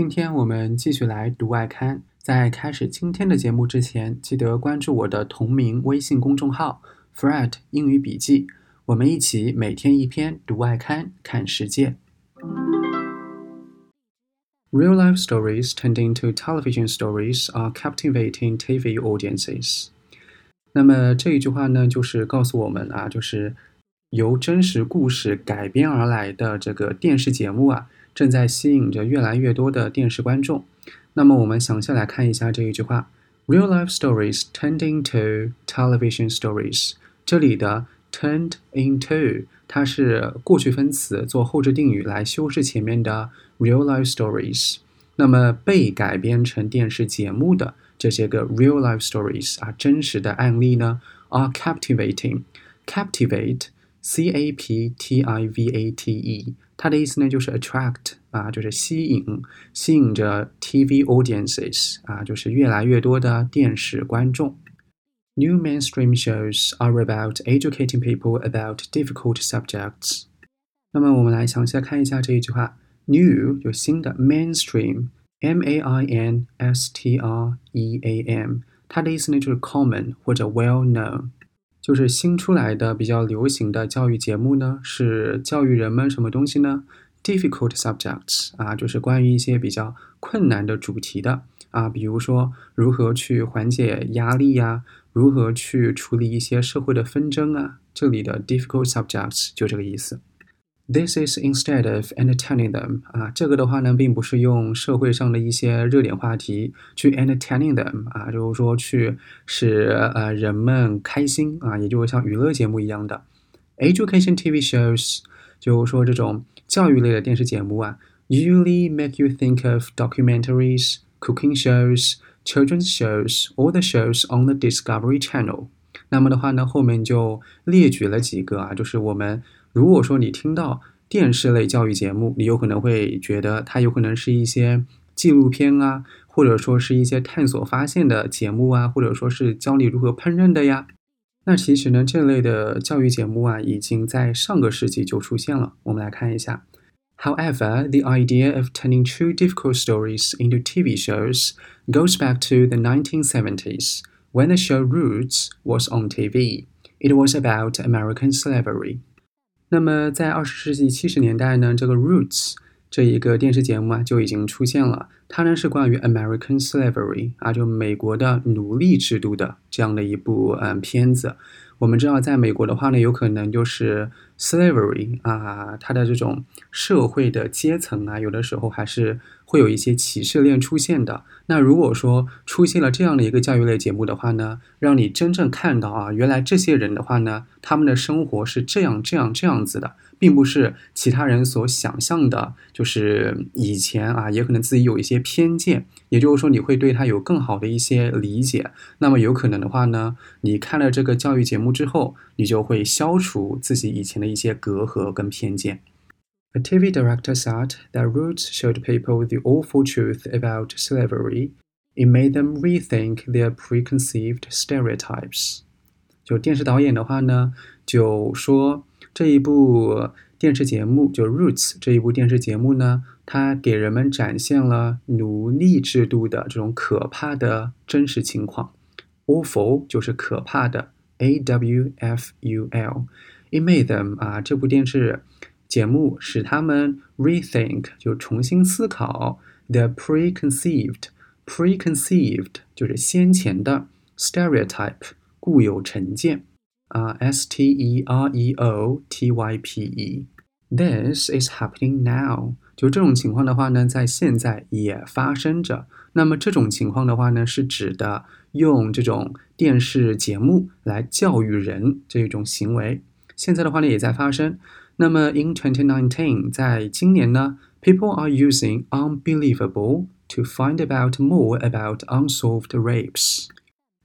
今天我们继续来读外刊。在开始今天的节目之前，记得关注我的同名微信公众号 “Fred 英语笔记”，我们一起每天一篇读外刊，看世界。Real life stories turned into television stories are captivating TV audiences。那么这一句话呢，就是告诉我们啊，就是由真实故事改编而来的这个电视节目啊。正在吸引着越来越多的电视观众。那么，我们详细来看一下这一句话：Real life stories turning to television stories。这里的 turned into 它是过去分词做后置定语来修饰前面的 real life stories。那么被改编成电视节目的这些个 real life stories 啊，真实的案例呢，are captivating，captivate。captivate，c a p t i v a t e。它的意思呢，就是 attract 啊，就是吸引，吸引着 TV audiences 啊，就是越来越多的电视观众。New mainstream shows are about educating people about difficult subjects。那么我们来详细看一下这一句话，new 有新的，mainstream，m a i n s t r e a m，它的意思呢就是 common 或者 well known。 就是新出来的比较流行的教育节目呢，是教育人们什么东西呢？Difficult subjects 啊，就是关于一些比较困难的主题的啊，比如说如何去缓解压力呀，如何去处理一些社会的纷争啊，这里的 difficult subjects 就这个意思。This is instead of entertaining them 啊，这个的话呢，并不是用社会上的一些热点话题去 entertaining them 啊，就是说去使呃人们开心啊，也就是像娱乐节目一样的 education TV shows，就是说这种教育类的电视节目啊，usually make you think of documentaries, cooking shows, children's shows, or the shows on the Discovery Channel。那么的话呢，后面就列举了几个啊，就是我们。如果说你听到电视类教育节目，你有可能会觉得它有可能是一些纪录片啊，或者说是一些探索发现的节目啊，或者说是教你如何烹饪的呀。那其实呢，这类的教育节目啊，已经在上个世纪就出现了。我们来看一下。However, the idea of turning true difficult stories into TV shows goes back to the 1970s when the show Roots was on TV. It was about American slavery. 那么，在二十世纪七十年代呢，这个《Roots》这一个电视节目啊就已经出现了。它呢是关于 American Slavery 啊，就美国的奴隶制度的这样的一部嗯片子。我们知道，在美国的话呢，有可能就是 slavery 啊，它的这种社会的阶层啊，有的时候还是会有一些歧视链出现的。那如果说出现了这样的一个教育类节目的话呢，让你真正看到啊，原来这些人的话呢，他们的生活是这样这样这样子的。并不是其他人所想象的，就是以前啊，也可能自己有一些偏见，也就是说，你会对他有更好的一些理解。那么有可能的话呢，你看了这个教育节目之后，你就会消除自己以前的一些隔阂跟偏见。A TV director said that Roots showed people the awful truth about slavery. It made them rethink their preconceived stereotypes. 就电视导演的话呢，就说。这一部电视节目就《Roots》这一部电视节目呢，它给人们展现了奴隶制度的这种可怕的真实情况。Awful 就是可怕的，A W F U L。It made them 啊，这部电视 节目使他们 rethink 就重新思考 the preconceived preconceived 就是先前的 stereotype 固有成见。啊，S T E R E O T Y P E。This is happening now。就这种情况的话呢，在现在也发生着。那么这种情况的话呢，是指的用这种电视节目来教育人这种行为。现在的话呢，也在发生。那么 in 2019，在今年呢，people are using unbelievable to find out more about unsolved rapes。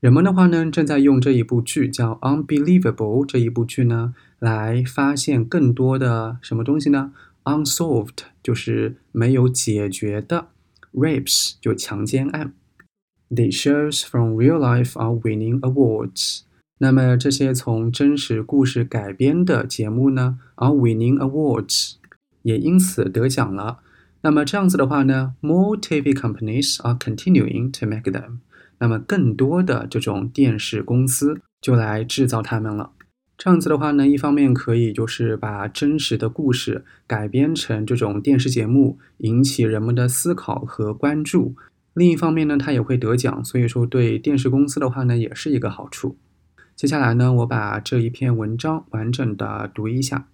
人们的话呢，正在用这一部剧叫《Unbelievable》这一部剧呢，来发现更多的什么东西呢？Unsolved 就是没有解决的，rapes 就强奸案。The shows from real life are winning awards。 那么这些从真实故事改编的节目呢，are winning awards，也因此得奖了。那么这样子的话呢，more TV companies are continuing to make them。那么更多的这种电视公司就来制造它们了。这样子的话呢，一方面可以就是把真实的故事改编成这种电视节目，引起人们的思考和关注；另一方面呢，它也会得奖，所以说对电视公司的话呢，也是一个好处。接下来呢，我把这一篇文章完整的读一下。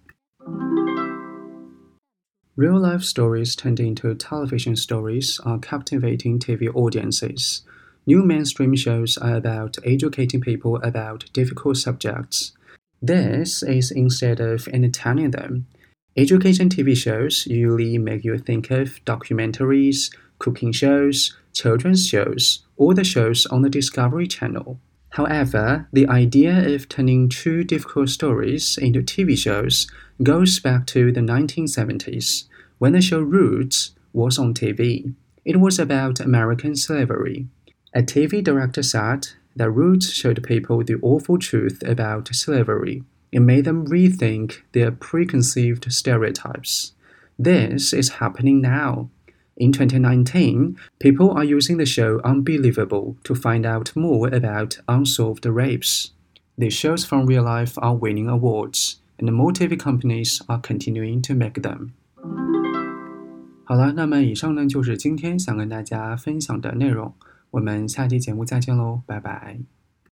Real life stories tending to television stories are captivating TV audiences. New mainstream shows are about educating people about difficult subjects. This is instead of entertaining them. Education TV shows usually make you think of documentaries, cooking shows, children's shows, or the shows on the Discovery Channel. However, the idea of turning true difficult stories into TV shows goes back to the 1970s, when the show Roots was on TV. It was about American slavery. A TV director said that Roots showed people the awful truth about slavery. It made them rethink their preconceived stereotypes. This is happening now. In 2019, people are using the show Unbelievable to find out more about unsolved rapes. The shows from real life are winning awards, and more TV companies are continuing to make them. 好了，那么以上呢就是今天想跟大家分享的内容。我们下期节目再见喽，拜拜。